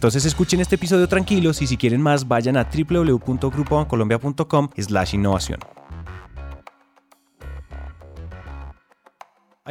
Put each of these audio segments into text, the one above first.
Entonces escuchen este episodio tranquilos y si quieren más vayan a www.grupobancolombia.com slash innovación.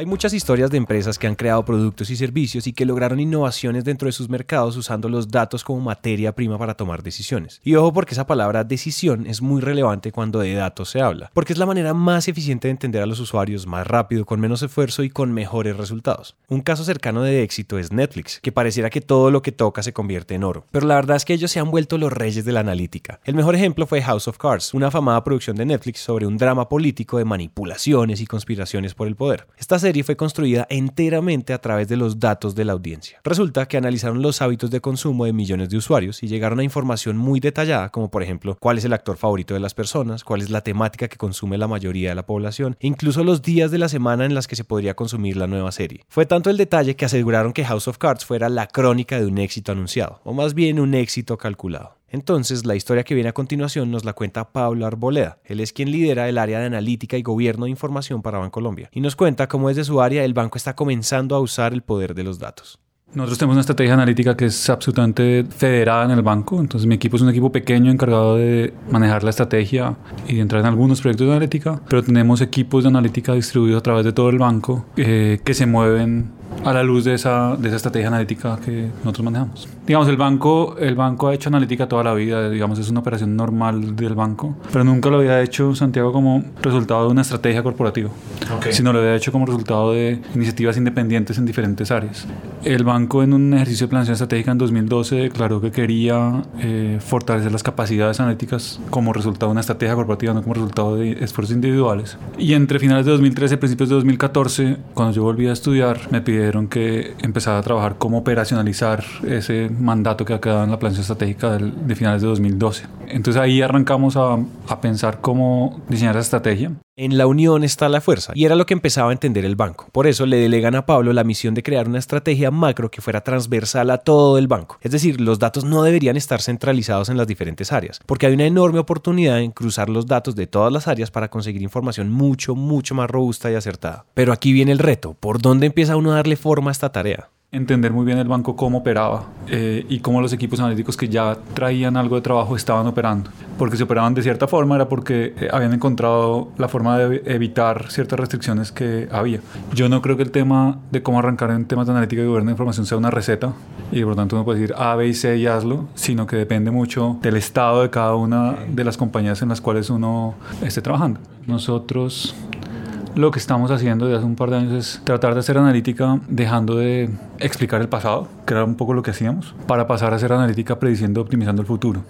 Hay muchas historias de empresas que han creado productos y servicios y que lograron innovaciones dentro de sus mercados usando los datos como materia prima para tomar decisiones. Y ojo porque esa palabra decisión es muy relevante cuando de datos se habla, porque es la manera más eficiente de entender a los usuarios más rápido, con menos esfuerzo y con mejores resultados. Un caso cercano de éxito es Netflix, que pareciera que todo lo que toca se convierte en oro, pero la verdad es que ellos se han vuelto los reyes de la analítica. El mejor ejemplo fue House of Cards, una afamada producción de Netflix sobre un drama político de manipulaciones y conspiraciones por el poder. Esta serie fue construida enteramente a través de los datos de la audiencia. Resulta que analizaron los hábitos de consumo de millones de usuarios y llegaron a información muy detallada, como por ejemplo cuál es el actor favorito de las personas, cuál es la temática que consume la mayoría de la población, incluso los días de la semana en las que se podría consumir la nueva serie. Fue tanto el detalle que aseguraron que House of Cards fuera la crónica de un éxito anunciado, o más bien un éxito calculado. Entonces, la historia que viene a continuación nos la cuenta Pablo Arboleda. Él es quien lidera el área de analítica y gobierno de información para Bancolombia y nos cuenta cómo desde su área el banco está comenzando a usar el poder de los datos. Nosotros tenemos una estrategia analítica que es absolutamente federada en el banco. Entonces mi equipo es un equipo pequeño encargado de manejar la estrategia y de entrar en algunos proyectos de analítica, pero tenemos equipos de analítica distribuidos a través de todo el banco eh, que se mueven a la luz de esa, de esa estrategia analítica que nosotros manejamos. Digamos, el banco, el banco ha hecho analítica toda la vida, digamos, es una operación normal del banco, pero nunca lo había hecho Santiago como resultado de una estrategia corporativa, sino lo había hecho como resultado de iniciativas independientes en diferentes áreas. El banco en un ejercicio de planificación estratégica en 2012 declaró que quería eh, fortalecer las capacidades analíticas como resultado de una estrategia corporativa, no como resultado de esfuerzos individuales. Y entre finales de 2013 y principios de 2014, cuando yo volví a estudiar, me pidieron que empezara a trabajar cómo operacionalizar ese mandato que ha quedado en la planificación estratégica de finales de 2012. Entonces ahí arrancamos a, a pensar cómo diseñar esa estrategia. En la unión está la fuerza, y era lo que empezaba a entender el banco. Por eso le delegan a Pablo la misión de crear una estrategia macro que fuera transversal a todo el banco. Es decir, los datos no deberían estar centralizados en las diferentes áreas, porque hay una enorme oportunidad en cruzar los datos de todas las áreas para conseguir información mucho, mucho más robusta y acertada. Pero aquí viene el reto, ¿por dónde empieza uno a darle forma a esta tarea? Entender muy bien el banco cómo operaba eh, y cómo los equipos analíticos que ya traían algo de trabajo estaban operando. Porque si operaban de cierta forma era porque eh, habían encontrado la forma de evitar ciertas restricciones que había. Yo no creo que el tema de cómo arrancar en temas de analítica y gobierno de información sea una receta y por lo tanto uno puede decir A, B y C y hazlo, sino que depende mucho del estado de cada una de las compañías en las cuales uno esté trabajando. Nosotros lo que estamos haciendo desde hace un par de años es tratar de hacer analítica dejando de explicar el pasado, que era un poco lo que hacíamos, para pasar a hacer analítica prediciendo, optimizando el futuro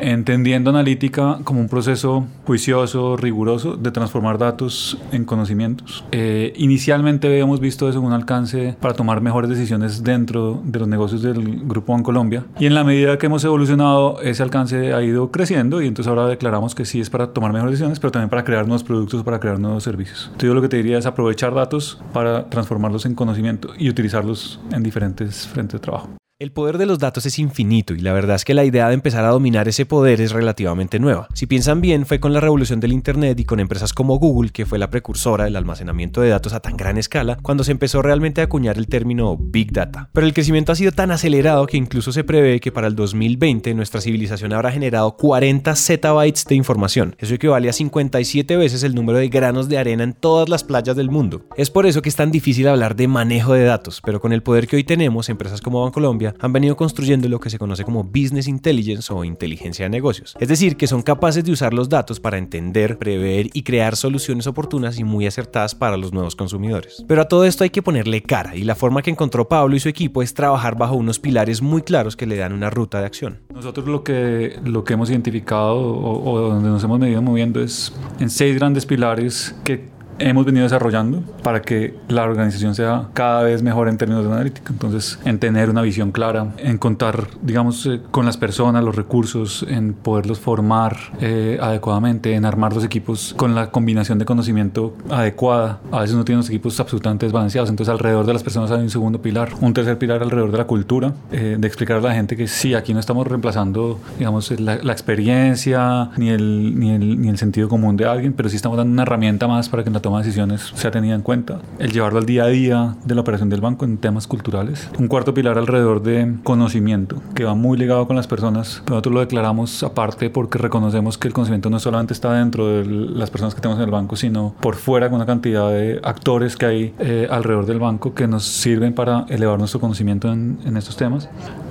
entendiendo analítica como un proceso juicioso, riguroso de transformar datos en conocimientos. Eh, inicialmente habíamos visto eso en un alcance para tomar mejores decisiones dentro de los negocios del Grupo Bancolombia y en la medida que hemos evolucionado ese alcance ha ido creciendo y entonces ahora declaramos que sí es para tomar mejores decisiones, pero también para crear nuevos productos, para crear nuevos servicios. Entonces yo lo que te diría es aprovechar datos para transformarlos en conocimiento y utilizarlos en diferentes frentes de trabajo. El poder de los datos es infinito y la verdad es que la idea de empezar a dominar ese poder es relativamente nueva. Si piensan bien, fue con la revolución del Internet y con empresas como Google, que fue la precursora del almacenamiento de datos a tan gran escala, cuando se empezó realmente a acuñar el término Big Data. Pero el crecimiento ha sido tan acelerado que incluso se prevé que para el 2020 nuestra civilización habrá generado 40 zettabytes de información. Eso equivale a 57 veces el número de granos de arena en todas las playas del mundo. Es por eso que es tan difícil hablar de manejo de datos, pero con el poder que hoy tenemos, empresas como Bancolombia han venido construyendo lo que se conoce como Business Intelligence o inteligencia de negocios. Es decir, que son capaces de usar los datos para entender, prever y crear soluciones oportunas y muy acertadas para los nuevos consumidores. Pero a todo esto hay que ponerle cara y la forma que encontró Pablo y su equipo es trabajar bajo unos pilares muy claros que le dan una ruta de acción. Nosotros lo que, lo que hemos identificado o, o donde nos hemos medido moviendo es en seis grandes pilares que hemos venido desarrollando para que la organización sea cada vez mejor en términos de analítica. Entonces, en tener una visión clara, en contar, digamos, eh, con las personas, los recursos, en poderlos formar eh, adecuadamente, en armar los equipos con la combinación de conocimiento adecuada. A veces uno tiene unos equipos absolutamente desbalanceados, entonces alrededor de las personas hay un segundo pilar, un tercer pilar alrededor de la cultura, eh, de explicar a la gente que sí, aquí no estamos reemplazando, digamos, la, la experiencia ni el, ni, el, ni el sentido común de alguien, pero sí estamos dando una herramienta más para que la toma de decisiones sea tenida en cuenta. El llevarlo al día a día de la operación del banco en temas culturales. Un cuarto pilar alrededor de conocimiento, que va muy ligado con las personas. Nosotros lo declaramos aparte porque reconocemos que el conocimiento no solamente está dentro de las personas que tenemos en el banco, sino por fuera con una cantidad de actores que hay eh, alrededor del banco que nos sirven para elevar nuestro conocimiento en, en estos temas.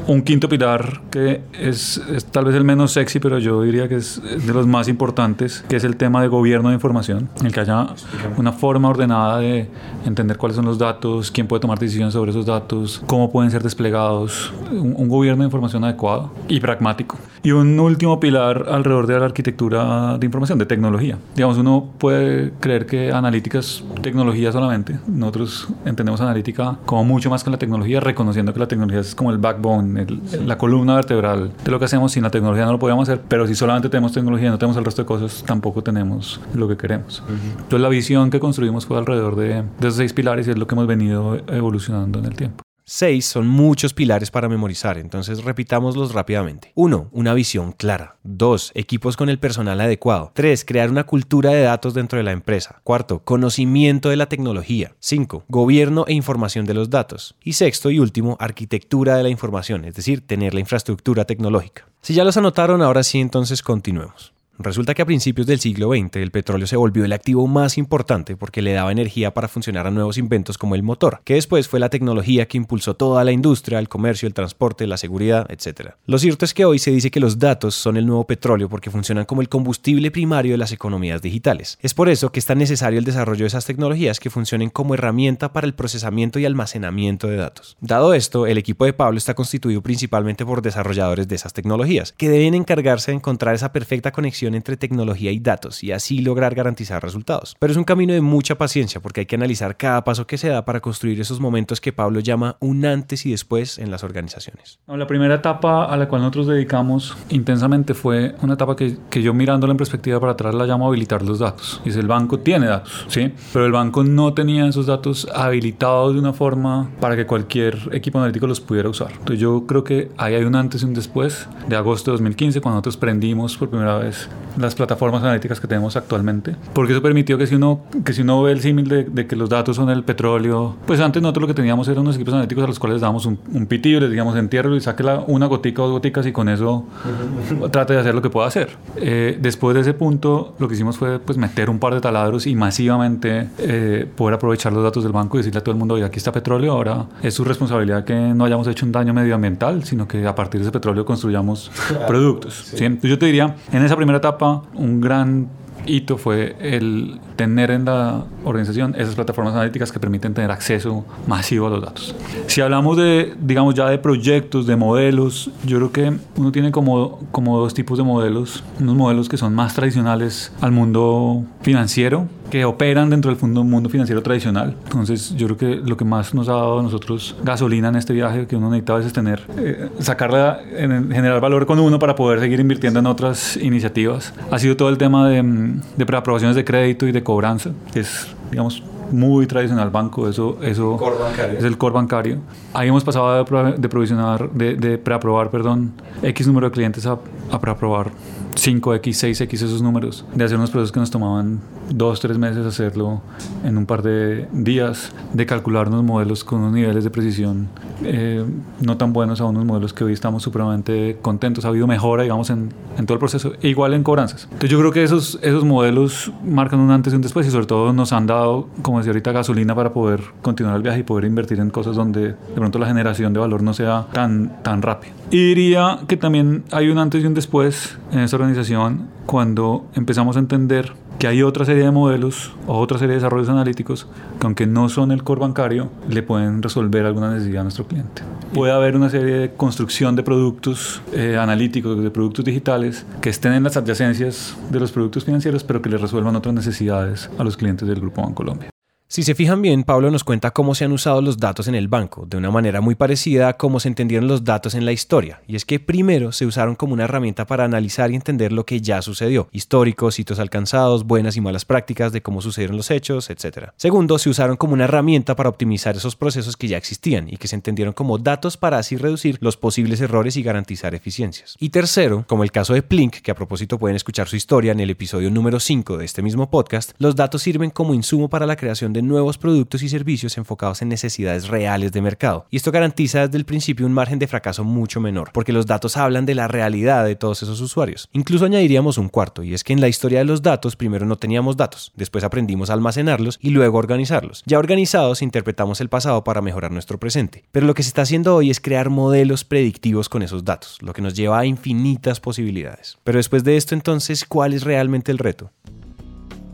Un quinto pilar que es, es, tal vez el menos sexy, pero yo diría que es de los más importantes, que es el tema de gobierno de información, en el que haya una forma ordenada de entender cuáles son los datos, quién puede tomar decisiones sobre esos datos, cómo pueden ser desplegados, un, un gobierno de información adecuado y pragmático. Y un último pilar alrededor de la arquitectura de información, de tecnología. Digamos, uno puede creer que analítica es tecnología solamente. Nosotros entendemos analítica como mucho más que la tecnología, reconociendo que la tecnología es como el backbone, el, la columna vertebral de lo que hacemos. Sin la tecnología no lo podríamos hacer, pero si solamente tenemos tecnología y no tenemos el resto de cosas, tampoco tenemos lo que queremos. Uh -huh. Entonces la visión que construimos fue alrededor de, de esos seis pilares y es lo que hemos venido evolucionando en el tiempo. Seis son muchos pilares para memorizar, entonces repitámoslos rápidamente. 1. Una visión clara. 2. Equipos con el personal adecuado. 3. Crear una cultura de datos dentro de la empresa. 4. Conocimiento de la tecnología. 5. Gobierno e información de los datos. Y sexto y último, arquitectura de la información, es decir, tener la infraestructura tecnológica. Si ya los anotaron, ahora sí entonces continuemos. Resulta que a principios del siglo XX el petróleo se volvió el activo más importante porque le daba energía para funcionar a nuevos inventos como el motor, que después fue la tecnología que impulsó toda la industria, el comercio, el transporte, la seguridad, etc. Lo cierto es que hoy se dice que los datos son el nuevo petróleo porque funcionan como el combustible primario de las economías digitales. Es por eso que es tan necesario el desarrollo de esas tecnologías que funcionen como herramienta para el procesamiento y almacenamiento de datos. Dado esto, el equipo de Pablo está constituido principalmente por desarrolladores de esas tecnologías, que deben encargarse de encontrar esa perfecta conexión entre tecnología y datos y así lograr garantizar resultados. Pero es un camino de mucha paciencia porque hay que analizar cada paso que se da para construir esos momentos que Pablo llama un antes y después en las organizaciones. La primera etapa a la cual nosotros dedicamos intensamente fue una etapa que, yo mirándola en perspectiva para atrás la llamo habilitar los datos. Dice, el banco tiene datos, ¿sí? Pero el banco no tenía esos datos habilitados de una forma para que cualquier equipo analítico los pudiera usar. Entonces yo creo que ahí hay un antes y un después de agosto de 2015 cuando nosotros prendimos por primera vez las plataformas analíticas que tenemos actualmente, porque eso permitió que si uno, que si uno ve el símil de, de, que los datos son el petróleo, pues antes nosotros lo que teníamos eran unos equipos analíticos a los cuales les dábamos un, un pitillo, les digamos entiérrelo y saque la, una gotica o dos goticas y con eso trate de hacer lo que pueda hacer. Eh, después de ese punto, lo que hicimos fue pues meter un par de taladros y masivamente eh, poder aprovechar los datos del banco y decirle a todo el mundo, oye, aquí está petróleo, ahora es su responsabilidad que no hayamos hecho un daño medioambiental, sino que a partir de ese petróleo construyamos productos. Sí. ¿sí? Entonces yo te diría, en esa primera etapa, un gran hito fue el tener en la organización esas plataformas analíticas que permiten tener acceso masivo a los datos. Si hablamos de, digamos, ya de proyectos, de modelos, yo creo que uno tiene como, como dos tipos de modelos. Unos modelos que son más tradicionales al mundo financiero, que operan dentro del mundo, mundo financiero tradicional. Entonces, yo creo que lo que más nos ha dado a nosotros gasolina en este viaje, que uno necesita a veces tener, eh, sacarla, en, generar valor con uno para poder seguir invirtiendo en otras iniciativas, ha sido todo el tema de, de preaprobaciones de crédito y de cobranza, que es, digamos, muy tradicional banco, eso, eso es el core bancario. Ahí hemos pasado de, de provisionar, de, de preaprobar, perdón, X número de clientes a, a preaprobar 5X, 6X esos números, de hacer unos procesos que nos tomaban dos, tres meses hacerlo en un par de días, de calcular unos modelos con unos niveles de precisión eh, no tan buenos a unos modelos que hoy estamos supremamente contentos. Ha habido mejora, digamos, en, en, todo el proceso, e igual en cobranzas. Entonces yo creo que esos, esos modelos marcan un antes y un después y sobre todo nos han dado, como decía ahorita, gasolina para poder continuar el viaje y poder invertir en cosas donde de pronto la generación de valor no sea tan, tan rápida. Y diría que también hay un antes y un después en esta organización cuando empezamos a entender que hay otra serie de modelos o otra serie de desarrollos analíticos que aunque no son el core bancario, le pueden resolver alguna necesidad a nuestro cliente. Puede haber una serie de construcción de productos eh, analíticos, de productos digitales, que estén en las adyacencias de los productos financieros, pero que le resuelvan otras necesidades a los clientes del Grupo Bancolombia. Si se fijan bien, Pablo nos cuenta cómo se han usado los datos en el banco, de una manera muy parecida a cómo se entendieron los datos en la historia. Y es que primero se usaron como una herramienta para analizar y entender lo que ya sucedió, históricos, hitos alcanzados, buenas y malas prácticas de cómo sucedieron los hechos, etc. Segundo, se usaron como una herramienta para optimizar esos procesos que ya existían y que se entendieron como datos para así reducir los posibles errores y garantizar eficiencias. Y tercero, como el caso de Plink, que a propósito pueden escuchar su historia en el episodio número 5 de este mismo podcast, los datos sirven como insumo para la creación de de nuevos productos y servicios enfocados en necesidades reales de mercado. Y esto garantiza desde el principio un margen de fracaso mucho menor, porque los datos hablan de la realidad de todos esos usuarios. Incluso añadiríamos un cuarto, y es que en la historia de los datos primero no teníamos datos, después aprendimos a almacenarlos y luego a organizarlos. Ya organizados interpretamos el pasado para mejorar nuestro presente. Pero lo que se está haciendo hoy es crear modelos predictivos con esos datos, lo que nos lleva a infinitas posibilidades. Pero después de esto entonces, ¿cuál es realmente el reto?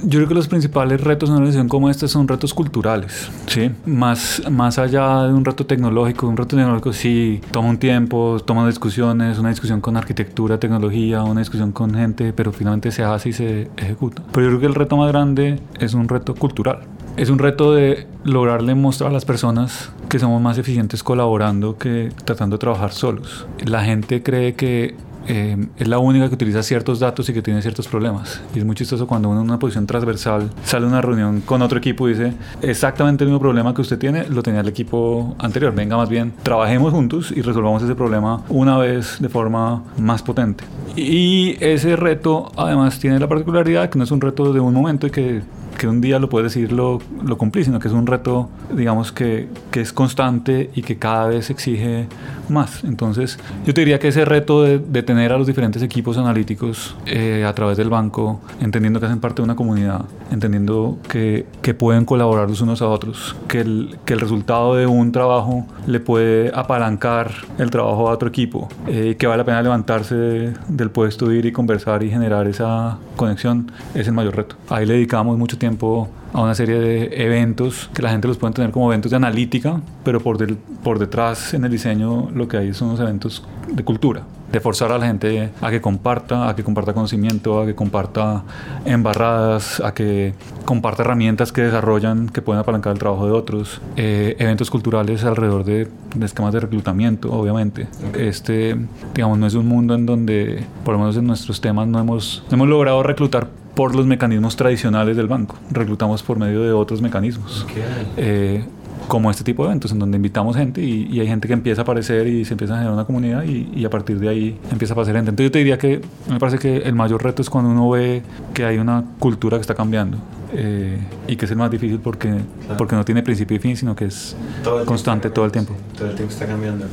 Yo creo que los principales retos en una decisión como esta son retos culturales, ¿sí? Más, más allá de un reto tecnológico, un reto tecnológico sí toma un tiempo, toma discusiones, una discusión con arquitectura, tecnología, una discusión con gente, pero finalmente se hace y se ejecuta. Pero yo creo que el reto más grande es un reto cultural. Es un reto de lograrle mostrar a las personas que somos más eficientes colaborando que tratando de trabajar solos. La gente cree que eh, es la única que utiliza ciertos datos y que tiene ciertos problemas. Y es muy chistoso cuando uno en una posición transversal sale a una reunión con otro equipo y dice exactamente el mismo problema que usted tiene, lo tenía el equipo anterior. Venga, más bien, trabajemos juntos y resolvamos ese problema una vez de forma más potente. Y ese reto además tiene la particularidad que no es un reto de un momento y que que un día lo puedes decir lo, lo cumplí, sino que es un reto, digamos, que, que, es constante y que cada vez exige más. Entonces, yo te diría que ese reto de, de tener a los diferentes equipos analíticos eh, a través del banco, entendiendo que hacen parte de una comunidad, entendiendo que, que pueden colaborar los unos a otros, que el, que el resultado de un trabajo le puede apalancar el trabajo a otro equipo, eh, que vale la pena levantarse del puesto, ir y conversar y generar esa conexión, es el mayor reto. Ahí le dedicamos mucho tiempo a una serie de eventos que la gente los puede tener como eventos de analítica, pero por, del, por detrás en el diseño lo que hay son unos eventos de cultura, de forzar a la gente a que comparta, a que comparta conocimiento, a que comparta embarradas, a que comparta herramientas que desarrollan que pueden apalancar el trabajo de otros, eh, eventos culturales alrededor de, de, esquemas de reclutamiento, obviamente. Este, digamos, no es un mundo en donde, por lo menos en nuestros temas, no hemos, no hemos logrado reclutar por los mecanismos tradicionales del banco. Reclutamos por medio de otros mecanismos. Okay. Eh, como este tipo de eventos en donde invitamos gente y, y, hay gente que empieza a aparecer y se empieza a generar una comunidad y, y, a partir de ahí empieza a pasar gente. Entonces yo te diría que me parece que el mayor reto es cuando uno ve que hay una cultura que está cambiando eh, y que es el más difícil porque, claro. porque no tiene principio y fin, sino que es todo constante todo el tiempo. Sí, todo el tiempo está cambiando.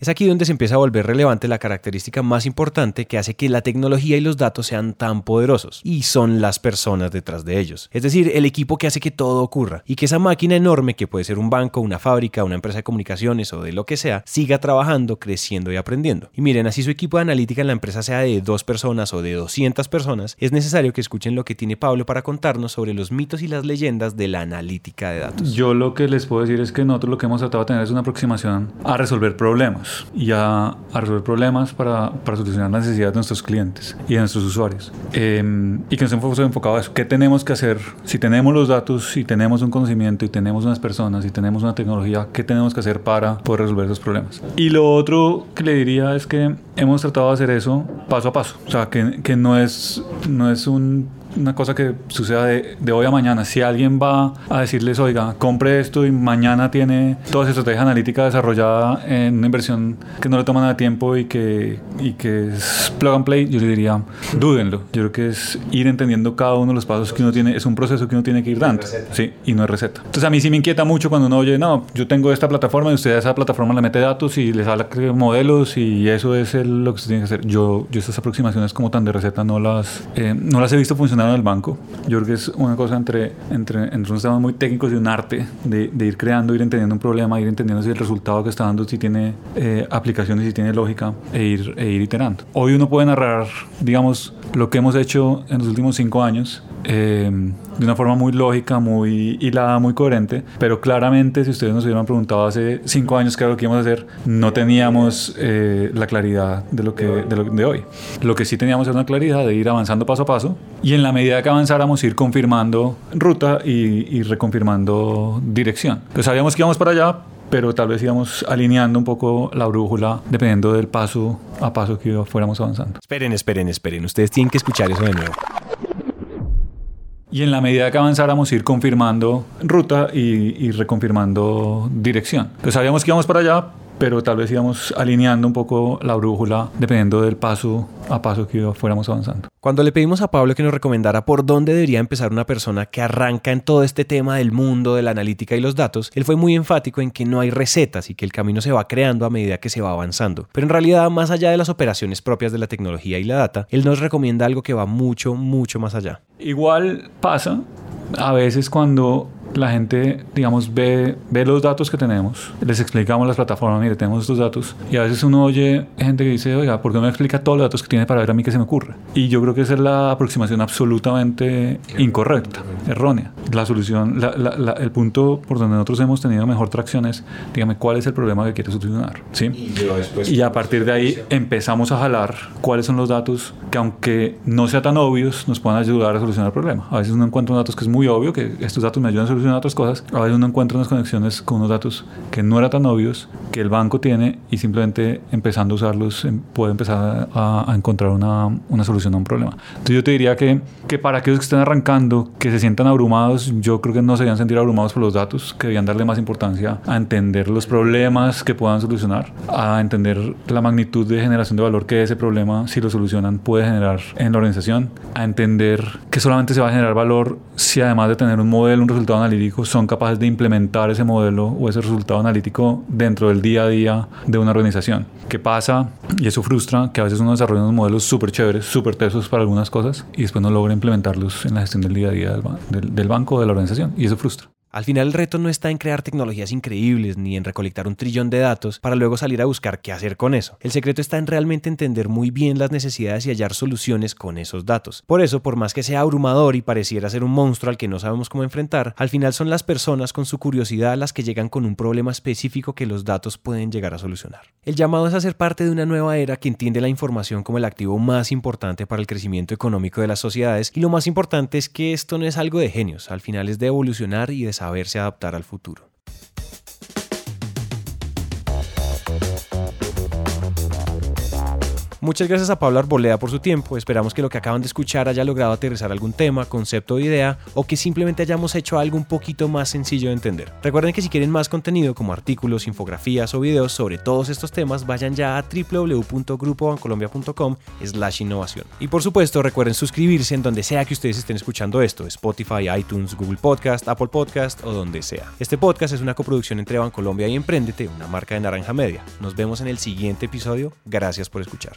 Es aquí donde se empieza a volver relevante la característica más importante que hace que la tecnología y los datos sean tan poderosos, y son las personas detrás de ellos. Es decir, el equipo que hace que todo ocurra, y que esa máquina enorme, que puede ser un banco, una fábrica, una empresa de comunicaciones o de lo que sea, siga trabajando, creciendo y aprendiendo. Y miren, así su equipo de analítica en la empresa sea de dos personas o de 200 personas, es necesario que escuchen lo que tiene Pablo para contarnos sobre los mitos y las leyendas de la analítica de datos. Yo lo que les puedo decir es que nosotros lo que hemos tratado de tener es una aproximación a resolver problemas y a, a resolver problemas para, para, solucionar las necesidades de nuestros clientes y de nuestros usuarios. Eh, y que nos hemos enfocado a eso. ¿Qué tenemos que hacer? Si tenemos los datos, si tenemos un conocimiento y tenemos unas personas y tenemos una tecnología, ¿qué tenemos que hacer para poder resolver esos problemas? Y lo otro que le diría es que hemos tratado de hacer eso paso a paso. O sea, que, que no, es, no es un una cosa que suceda de, de, hoy a mañana. Si alguien va a decirles, oiga, compre esto y mañana tiene toda esa estrategia analítica desarrollada en una inversión que no le toma nada de tiempo y que, y que es plug and play, yo le diría, dúdenlo. Yo creo que es ir entendiendo cada uno de los pasos que uno tiene, es un proceso que uno tiene que ir dando. Sí, y no es receta. Entonces a mí sí me inquieta mucho cuando uno oye, no, yo tengo esta plataforma y usted a esa plataforma le mete datos y les habla de modelos y eso es el, lo que usted tiene que hacer. Yo, yo estas aproximaciones como tan de receta no las, eh, no las he visto funcionar en el banco. Yo creo que es una cosa entre, entre, entre unos temas muy técnicos y un arte de, de, ir creando, ir entendiendo un problema, ir entendiendo si el resultado que está dando, si tiene eh, aplicaciones, si tiene lógica, e ir, e ir iterando. Hoy uno puede narrar, digamos, lo que hemos hecho en los últimos cinco años eh, de una forma muy lógica, muy hilada, muy coherente, pero claramente si ustedes nos hubieran preguntado hace cinco años qué era lo que íbamos a hacer, no teníamos eh, la claridad de lo, que, de lo de hoy. Lo que sí teníamos era una claridad de ir avanzando paso a paso y en la medida que avanzáramos ir confirmando ruta y, y reconfirmando dirección. Entonces sabíamos que íbamos para allá, pero tal vez íbamos alineando un poco la brújula dependiendo del paso a paso que fuéramos avanzando. Esperen, esperen, esperen. Ustedes tienen que escuchar eso de nuevo. Y en la medida que avanzáramos ir confirmando ruta y, reconfirmando dirección. Entonces sabíamos que íbamos para allá, pero tal vez íbamos alineando un poco la brújula dependiendo del paso a paso que fuéramos avanzando. Cuando le pedimos a Pablo que nos recomendara por dónde debería empezar una persona que arranca en todo este tema del mundo, de la analítica y los datos, él fue muy enfático en que no hay recetas y que el camino se va creando a medida que se va avanzando. Pero en realidad, más allá de las operaciones propias de la tecnología y la data, él nos recomienda algo que va mucho, mucho más allá. Igual pasa a veces cuando la gente, digamos, ve, ve los datos que tenemos, les explicamos las plataformas, mire, tenemos estos datos, y a veces uno oye gente que dice, oiga, ¿por qué no me explica todos los datos que tiene para ver a mí qué se me ocurre? Y yo creo que esa es la aproximación absolutamente incorrecta, errónea. La solución, la, la, la, el punto por donde nosotros hemos tenido mejor tracción es, dígame, ¿cuál es el problema que quiere solucionar? ¿Sí? Y, y a partir de ahí empezamos a jalar cuáles son los datos que aunque no sean tan obvios, nos puedan ayudar a solucionar el problema. A veces uno encuentra datos que es muy obvio, que estos datos me ayudan a solucionar otras cosas, a veces uno encuentra unas conexiones con unos datos que no eran tan obvios, que el banco tiene y simplemente empezando a usarlos em, puede empezar a, a encontrar una, una, solución a un problema. Entonces yo te diría que, que para aquellos que estén arrancando, que se sientan abrumados, yo creo que no se debían sentir abrumados por los datos, que debían darle más importancia a entender los problemas que puedan solucionar, a entender la magnitud de generación de valor que ese problema, si lo solucionan, puede generar en la organización, a entender que solamente se va a generar valor si además de tener un modelo, un resultado analítico, son capaces de implementar ese modelo o ese resultado analítico dentro del día a día de una organización. ¿Qué pasa? Y eso frustra que a veces uno desarrolla unos modelos súper chéveres, súper tesos para algunas cosas y después no logra implementarlos en la gestión del día a día del, del, banco o de la organización y eso frustra. Al final el reto no está en crear tecnologías increíbles ni en recolectar un trillón de datos para luego salir a buscar qué hacer con eso. El secreto está en realmente entender muy bien las necesidades y hallar soluciones con esos datos. Por eso, por más que sea abrumador y pareciera ser un monstruo al que no sabemos cómo enfrentar, al final son las personas con su curiosidad las que llegan con un problema específico que los datos pueden llegar a solucionar. El llamado es a ser parte de una nueva era que entiende la información como el activo más importante para el crecimiento económico de las sociedades y lo más importante es que esto no es algo de genios, al final es de evolucionar y de saberse adaptar al futuro. Muchas gracias a Pablo Arboleda por su tiempo. Esperamos que lo que acaban de escuchar haya logrado aterrizar algún tema, concepto o idea, o que simplemente hayamos hecho algo un poquito más sencillo de entender. Recuerden que si quieren más contenido como artículos, infografías o videos sobre todos estos temas, vayan ya a www.grupobancolombia.com slash innovación. Y por supuesto, recuerden suscribirse en donde sea que ustedes estén escuchando esto, Spotify, iTunes, Google Podcast, Apple Podcast o donde sea. Este podcast es una coproducción entre Bancolombia y Emprendete, una marca de Naranja Media. Nos vemos en el siguiente episodio. Gracias por escuchar.